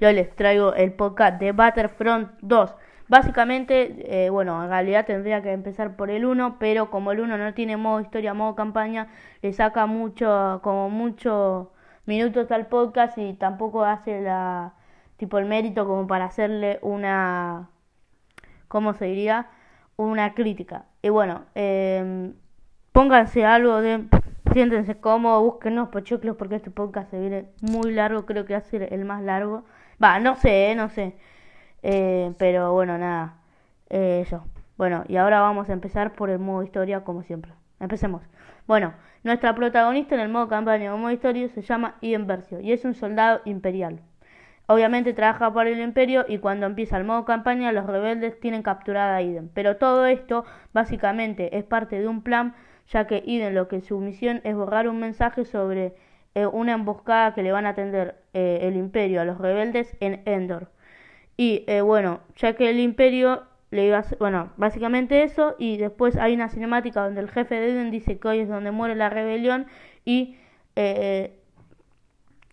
Yo les traigo el podcast de Battlefront 2. Básicamente, eh, bueno, en realidad tendría que empezar por el 1, pero como el 1 no tiene modo historia, modo campaña, le saca mucho, como muchos minutos al podcast y tampoco hace la, tipo el mérito como para hacerle una, ¿cómo se diría? Una crítica. Y bueno, eh, pónganse algo de Siéntense cómodos, búsquenos pochoclos porque este podcast se viene muy largo, creo que va a ser el más largo. Va, no sé, eh, no sé. Eh, pero bueno, nada. Eh, eso. Bueno, y ahora vamos a empezar por el modo historia como siempre. Empecemos. Bueno, nuestra protagonista en el modo campaña o modo historia se llama Iden Versio y es un soldado imperial. Obviamente trabaja para el imperio y cuando empieza el modo campaña los rebeldes tienen capturada a Iden. Pero todo esto básicamente es parte de un plan ya que Iden lo que su misión es borrar un mensaje sobre eh, una emboscada que le van a atender eh, el imperio a los rebeldes en Endor. Y eh, bueno, ya que el imperio le iba a hacer, bueno, básicamente eso, y después hay una cinemática donde el jefe de Iden dice que hoy es donde muere la rebelión y,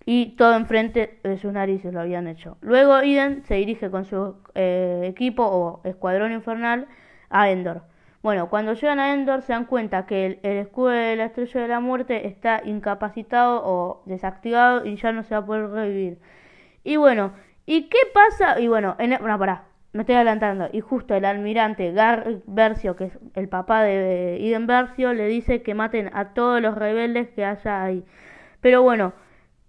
y todo enfrente de sus narices lo habían hecho. Luego Iden se dirige con su equipo o escuadrón infernal a Endor. Bueno, cuando llegan a Endor se dan cuenta que el, escudo de la estrella de la muerte está incapacitado o desactivado y ya no se va a poder revivir. Y bueno, ¿y qué pasa? Y bueno, en, bueno, pará, me estoy adelantando. Y justo el almirante Gar Versio, que es el papá de Iden Versio, le dice que maten a todos los rebeldes que haya ahí. Pero bueno,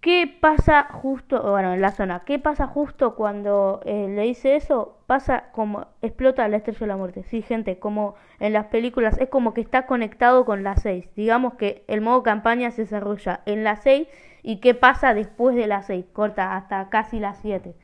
¿Qué pasa justo, bueno, en la zona? ¿Qué pasa justo cuando eh, le dice eso? Pasa como explota la estrella de la muerte. Sí, gente, como en las películas, es como que está conectado con la 6. Digamos que el modo campaña se desarrolla en la 6 y qué pasa después de la 6, corta hasta casi la 7.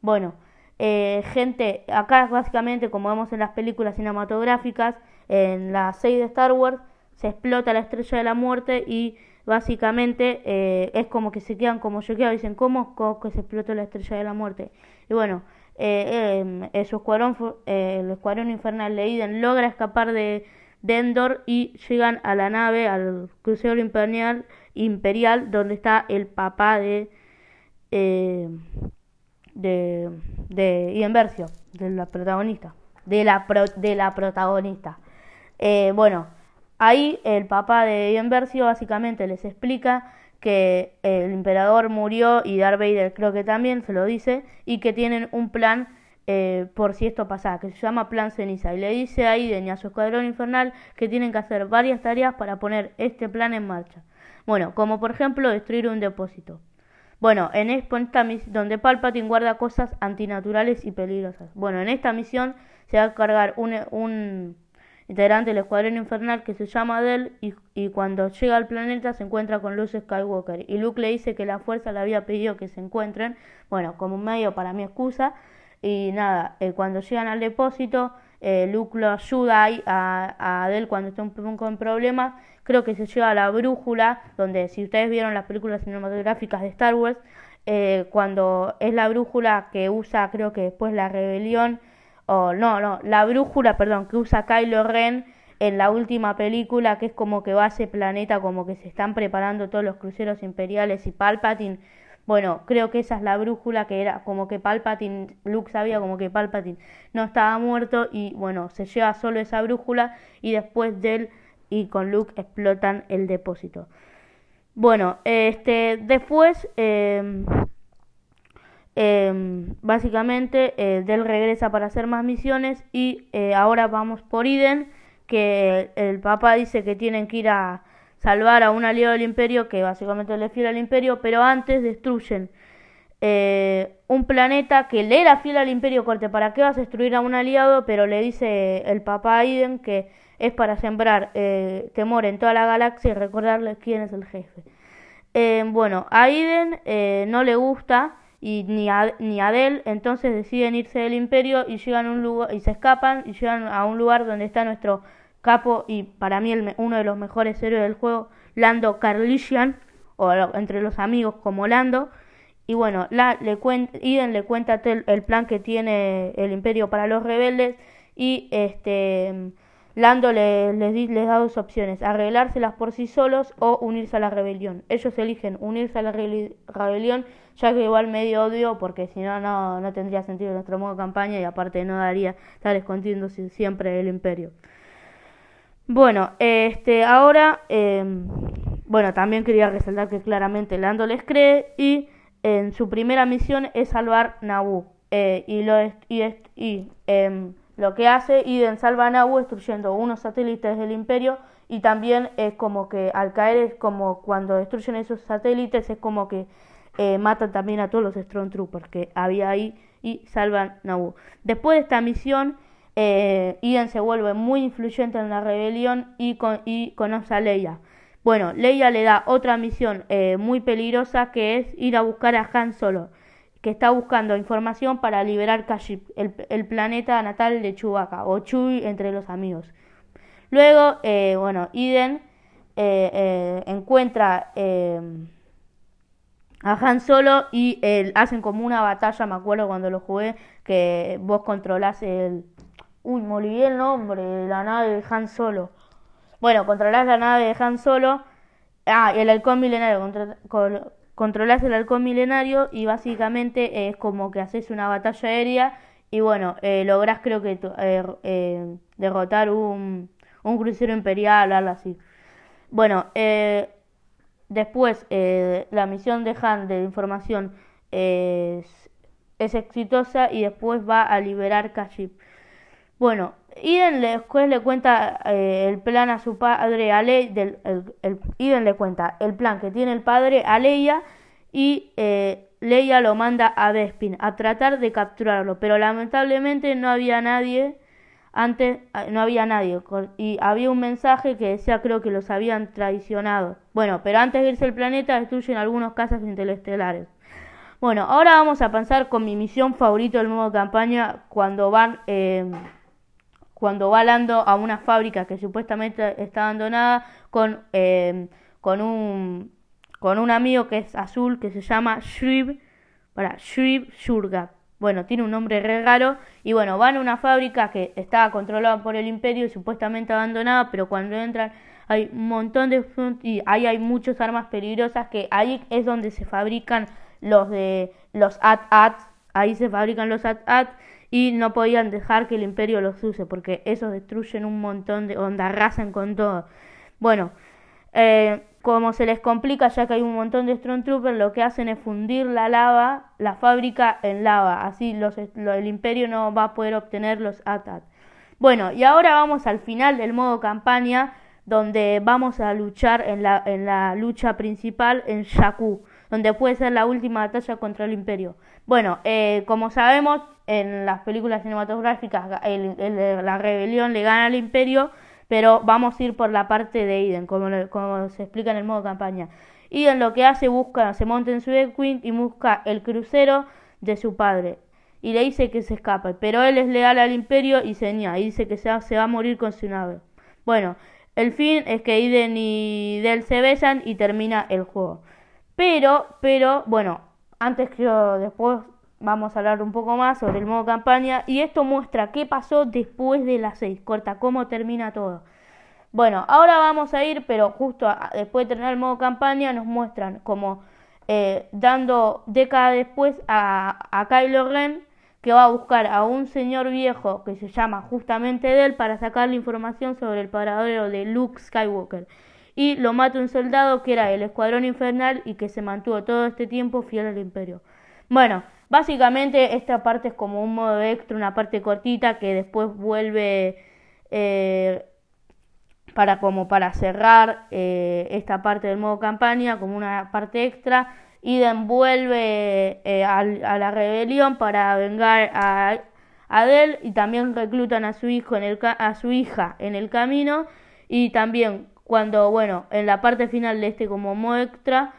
Bueno, eh, gente, acá básicamente, como vemos en las películas cinematográficas, en la 6 de Star Wars, se explota la estrella de la muerte y básicamente eh, es como que se quedan como yo quedo, dicen, ¿cómo que se explotó la estrella de la muerte? Y bueno, eh, em, el escuadrón, eh, el escuadrón infernal Leiden logra escapar de, Endor y llegan a la nave, al crucero imperial, imperial donde está el papá de... Eh, de, de Ian Versio, de la protagonista, de la, de la protagonista. bueno, Ahí el papá de Ian Versio básicamente les explica que el emperador murió y Darth Vader creo que también se lo dice y que tienen un plan eh, por si esto pasa, que se llama Plan Ceniza y le dice a Iden y a su escuadrón infernal que tienen que hacer varias tareas para poner este plan en marcha. Bueno, como por ejemplo destruir un depósito. Bueno, en misión donde Palpatine guarda cosas antinaturales y peligrosas. Bueno, en esta misión se va a cargar un integrante del escuadrón infernal que se llama Adele y, cuando llega al planeta se encuentra con Luke Skywalker. Y Luke le dice que la fuerza le había pedido que se encuentren, bueno, como medio para mi excusa. Y nada, eh, cuando llegan al depósito eh, Luke lo ayuda a, a cuando está un poco en problemas, creo que se lleva a la brújula, donde si ustedes vieron las películas cinematográficas de Star Wars, eh, cuando es la brújula que usa creo que después la rebelión, o no, no, la brújula, perdón, que usa Kylo Ren en la última película, que es como que va a ese planeta, como que se están preparando todos los cruceros imperiales y Palpatine. Bueno, creo que esa es la brújula que era como que Palpatine, Luke sabía como que Palpatine no estaba muerto y bueno, se lleva solo esa brújula y después de él y con Luke explotan el depósito. Bueno, este, después eh, Em, básicamente, eh, Del regresa para hacer más misiones y eh, ahora vamos por Iden, que el papá dice que tienen que ir a salvar a un aliado del imperio, que básicamente le fiel al imperio, pero antes destruyen eh, un planeta que le era fiel al imperio corte, ¿para qué vas a destruir a un aliado? Pero le dice el papá a Iden que es para sembrar temor en toda la galaxia y recordarles quién es el jefe. bueno, a Iden no le gusta y ni, a, ni Adel, entonces deciden irse del imperio y llegan a un lugar y se escapan y llegan a un lugar donde está nuestro capo y para mí el, uno de los mejores héroes del juego, Lando Carlishian, o entre los amigos como Lando. Y bueno, la, le Iden le cuenta el, plan que tiene el imperio para los rebeldes y este Lando les, les, da dos opciones, arreglárselas por sí solos o unirse a la rebelión. Ellos eligen unirse a la rebelión, ya que igual medio odio, porque si no, no tendría sentido nuestro modo de campaña y aparte no daría estar escondiéndose siempre el imperio. Bueno, este, ahora, em, bueno, también quería resaltar que claramente Lando les cree y en su primera misión es salvar Naboo. Eh, y lo, y, y em, lo que hace Iden salva a Naboo destruyendo unos satélites del imperio y también es como que al caer es como cuando destruyen esos satélites es como que eh, matan también a todos los Stormtroopers que había ahí y salvan Naboo. Después de esta misión eh, Iden se vuelve muy influyente en la rebelión y, con, conoce a Leia. Bueno, Leia le da otra misión eh, muy peligrosa que es ir a buscar a Han Solo que está buscando información para liberar Kashyyyk, el, planeta natal de Chewbacca, o Chewie entre los amigos. Luego, eh, bueno, Iden encuentra a Han Solo y hacen como una batalla, me acuerdo cuando lo jugué, que vos controlás el... Uy, me olvidé el nombre, la nave de Han Solo. Bueno, controlás la nave de Han Solo. Ah, el halcón milenario. Contra, controlas el halcón milenario y básicamente es como que haces una batalla aérea y bueno, eh, lográs creo que eh, eh, derrotar un, un, crucero imperial, algo así. Bueno, eh, después la misión de Han de información es, es, exitosa y después va a liberar Kashyyyk. Bueno, Iden después le cuenta eh, el plan a su padre, a Leia, del, el, Iden le cuenta el plan que tiene el padre a Leia y eh, Leia lo manda a Bespin a tratar de capturarlo, pero lamentablemente no había nadie antes ah, no había nadie y había un mensaje que decía creo que los habían traicionado. Bueno, pero antes de irse al planeta destruyen algunos casas interestelares. Bueno, ahora vamos a pasar con mi misión favorita del modo campaña cuando van eh, cuando va Lando a una fábrica que supuestamente está abandonada con, eh, con, un, con un amigo que es azul que se llama Shrib, para Shrib Shurga. Bueno, tiene un nombre re raro. Y bueno, van a una fábrica que estaba controlada por el imperio y supuestamente abandonada, pero cuando entran hay un montón de... y ahí hay muchas armas peligrosas que ahí es donde se fabrican los de los AT-AT. Ahí se fabrican los AT-AT y no podían dejar que el imperio los use porque esos destruyen un montón de onda, arrasan con todo. Bueno, eh, como se les complica ya que hay un montón de Stormtroopers, lo que hacen es fundir la lava, la fábrica en lava, así los, el imperio no va a poder obtener los ATAT. Bueno, y ahora vamos al final del modo campaña, donde vamos a luchar en la, en la lucha principal en Jakku, donde puede ser la última batalla contra el imperio. Bueno, eh, como sabemos, en las películas cinematográficas la rebelión le gana al imperio, pero vamos a ir por la parte de Iden, como, se explica en el modo campaña. Iden lo que hace, busca, se monta en su X-Wing y busca el crucero de su padre. Y le dice que se escape, pero él es leal al imperio y se niega, y dice que se va, se va a morir con su nave. Bueno, el fin es que Iden y Del se besan y termina el juego. Pero, pero, bueno, antes que después vamos a hablar un poco más sobre el modo campaña y esto muestra qué pasó después de las 6, corta, cómo termina todo. Bueno, ahora vamos a ir, pero justo después de terminar el modo campaña nos muestran como eh, dando décadas después a, Kylo Ren que va a buscar a un señor viejo que se llama justamente de él para sacar la información sobre el paradero de Luke Skywalker. Y lo mata un soldado que era el Escuadrón Infernal y que se mantuvo todo este tiempo fiel al Imperio. Bueno, Básicamente esta parte es como un modo extra, una parte cortita que después vuelve eh, para como para cerrar eh, esta parte del modo campaña como una parte extra. Iden vuelve eh, a, la rebelión para vengar a Adel y también reclutan a su hijo en el a su hija en el camino y también cuando bueno en la parte final de este como modo extra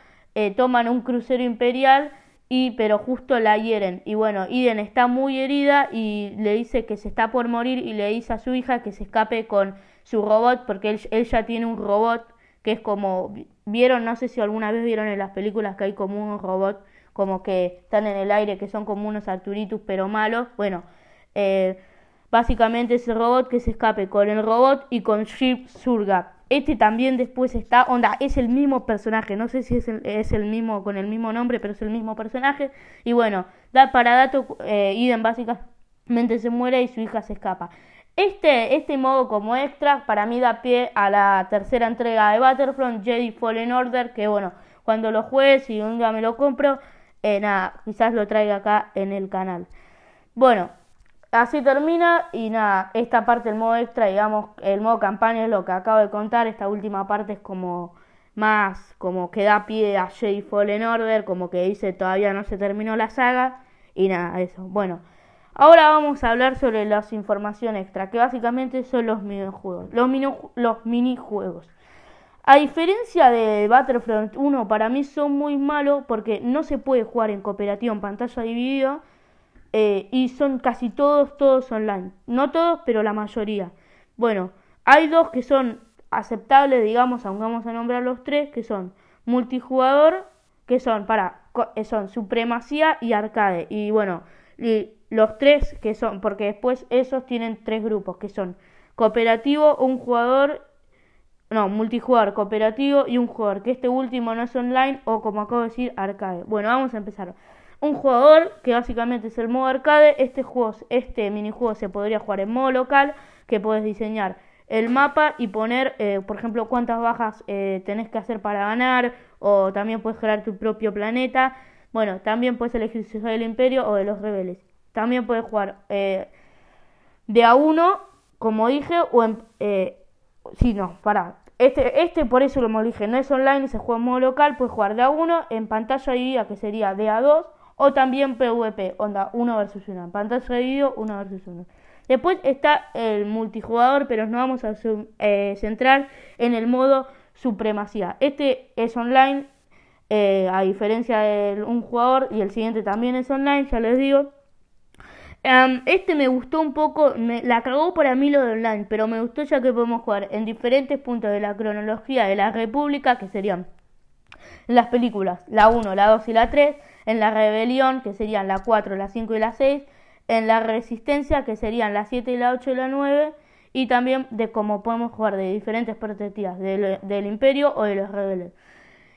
toman un crucero imperial y pero justo la hieren. Y bueno, Iden está muy herida y le dice que se está por morir y le dice a su hija que se escape con su robot porque él, ella tiene un robot que es como vieron, no sé si alguna vez vieron en las películas que hay como un robot como que están en el aire que son como unos Arturitus pero malos, bueno, eh, básicamente ese robot que se escape con el robot y con Ship Surga. Este también después está, onda, es el mismo personaje, no sé si es el, es el mismo con el mismo nombre, pero es el mismo personaje. Y bueno, da para dato, eh, Iden básicamente se muere y su hija se escapa. Este, este modo como extra para mí da pie a la tercera entrega de Battlefront, Jedi Fallen Order, que bueno, cuando lo juegues y un día me lo compro, eh, nada, quizás lo traiga acá en el canal. Bueno, Así termina y nada, esta parte del modo extra, digamos, el modo campaña es lo que acabo de contar, esta última parte es como más, como que da pie a Jedi Fallen Order, como que dice todavía no se terminó la saga y nada, eso. Bueno, ahora vamos a hablar sobre las informaciones extra, que básicamente son los minijuegos, los, los minijuegos. A diferencia de Battlefront 1, para mí son muy malos porque no se puede jugar en cooperativa en pantalla dividida eh, y son casi todos, todos online. No todos, pero la mayoría. Bueno, hay dos que son aceptables, digamos, aunque vamos a nombrar los tres, que son multijugador, que son para eh, son supremacía y arcade. Y bueno, y los tres que son, porque después esos tienen tres grupos, que son cooperativo, un jugador, no, multijugador, cooperativo y un jugador, que este último no es online o como acabo de decir, arcade. Bueno, vamos a empezar un jugador que básicamente es el modo arcade. Este juego, este minijuego se podría jugar en modo local, que puedes diseñar el mapa y poner, eh, por ejemplo, cuántas bajas eh, tenés que hacer para ganar, o también puedes crear tu propio planeta. Bueno, también puedes elegir si sos del Imperio o de los rebeldes. También puedes jugar eh, de a uno, como dije, o en... sí, no, para. Este, este por eso lo dije, no es online, se juega en modo local, puedes jugar de a uno, en pantalla dividida que sería de a dos o también PvP, onda 1 versus 1. Pantalla vídeo 1 versus 1. Después está el multijugador, pero nos vamos a eh, centrar en el modo supremacía. Este es online, eh, a diferencia de un jugador, y el siguiente también es online, ya les digo. este me gustó un poco, la cagó para mí lo de online, pero me gustó ya que podemos jugar en diferentes puntos de la cronología de la República, que serían las películas, la 1, la 2 y la 3 en la rebelión, que serían la 4, la 5 y la 6, en la resistencia, que serían la 7 y la 8 y la 9, y también de cómo podemos jugar de diferentes perspectivas del, del imperio o de los rebeldes.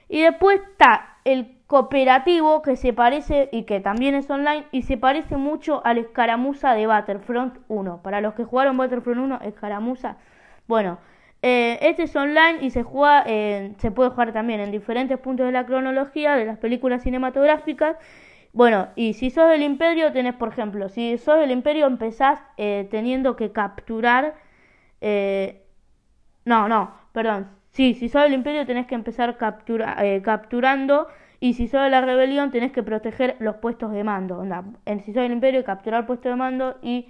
Y después está el cooperativo que se parece y que también es online y se parece mucho al escaramuza de Battlefront 1. Para los que jugaron Battlefront 1, escaramuza. Bueno, eh, este es online y se juega, se puede jugar también en diferentes puntos de la cronología de las películas cinematográficas. Bueno, y si sos del Imperio, tenés, por ejemplo, si sos del Imperio, empezás eh, teniendo que capturar. Eh, no, no, perdón. Sí, si sos del Imperio, tenés que empezar captura, capturando. Y si sos de la rebelión, tenés que proteger los puestos de mando. En, si sos del Imperio, capturar puestos de mando. Y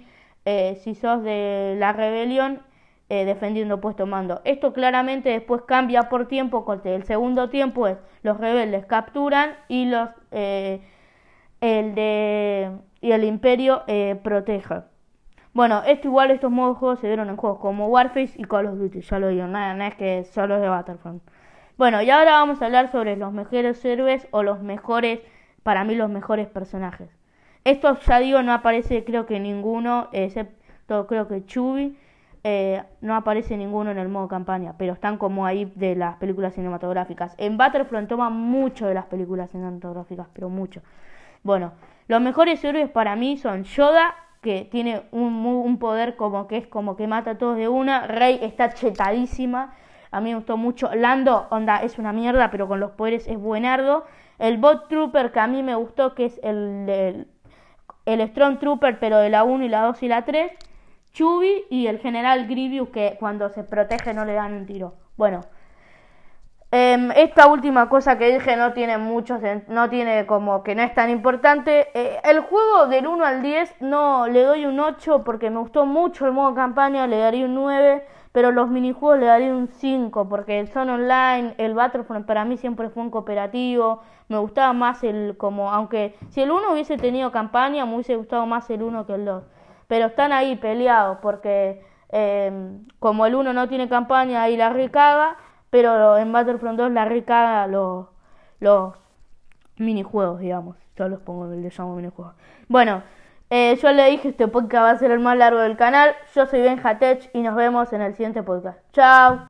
si sos de la rebelión, eh, defendiendo puesto mando. Esto claramente después cambia por tiempo, corte. El segundo tiempo es los rebeldes capturan y los eh, el de y el imperio eh, protege. Bueno, esto igual estos modos de juego se dieron en juegos como Warface y Call of Duty, ya lo digo, nada, no es que solo es de Battlefront. Bueno, y ahora vamos a hablar sobre los mejores héroes o los mejores, para mí los mejores personajes. Esto ya digo, no aparece creo que ninguno, excepto creo que Chubby eh, no aparece ninguno en el modo campaña, pero están como ahí de las películas cinematográficas. En Battlefront toma mucho de las películas cinematográficas, pero mucho. Bueno, los mejores héroes para mí son Yoda, que tiene un, un poder como que es como que mata a todos de una. Rey está chetadísima. A mí me gustó mucho. Lando, onda, es una mierda, pero con los poderes es buenardo. El Bot Trooper, que a mí me gustó, que es el, el, Strong Trooper, pero de la 1 y la 2 y la 3. Chubby y el general Grievous que cuando se protege no le dan un tiro. Bueno, em, esta última cosa que dije no tiene mucho, no tiene como que no es tan importante. Eh, el juego del 1 al 10 no le doy un 8 porque me gustó mucho el modo campaña, le daría un 9, pero los minijuegos le daría un 5 porque son online, el Battlefront para mí siempre fue un cooperativo, me gustaba más el como, aunque si el 1 hubiese tenido campaña me hubiese gustado más el 1 que el 2 pero están ahí peleados porque eh, como el 1 no tiene campaña ahí la recaga, pero en Battlefront 2 la recaga los, los minijuegos, digamos. Yo los pongo, les llamo minijuegos. Bueno, Eh, yo le dije, este podcast va a ser el más largo del canal. Yo soy Benjatech y nos vemos en el siguiente podcast. Chao.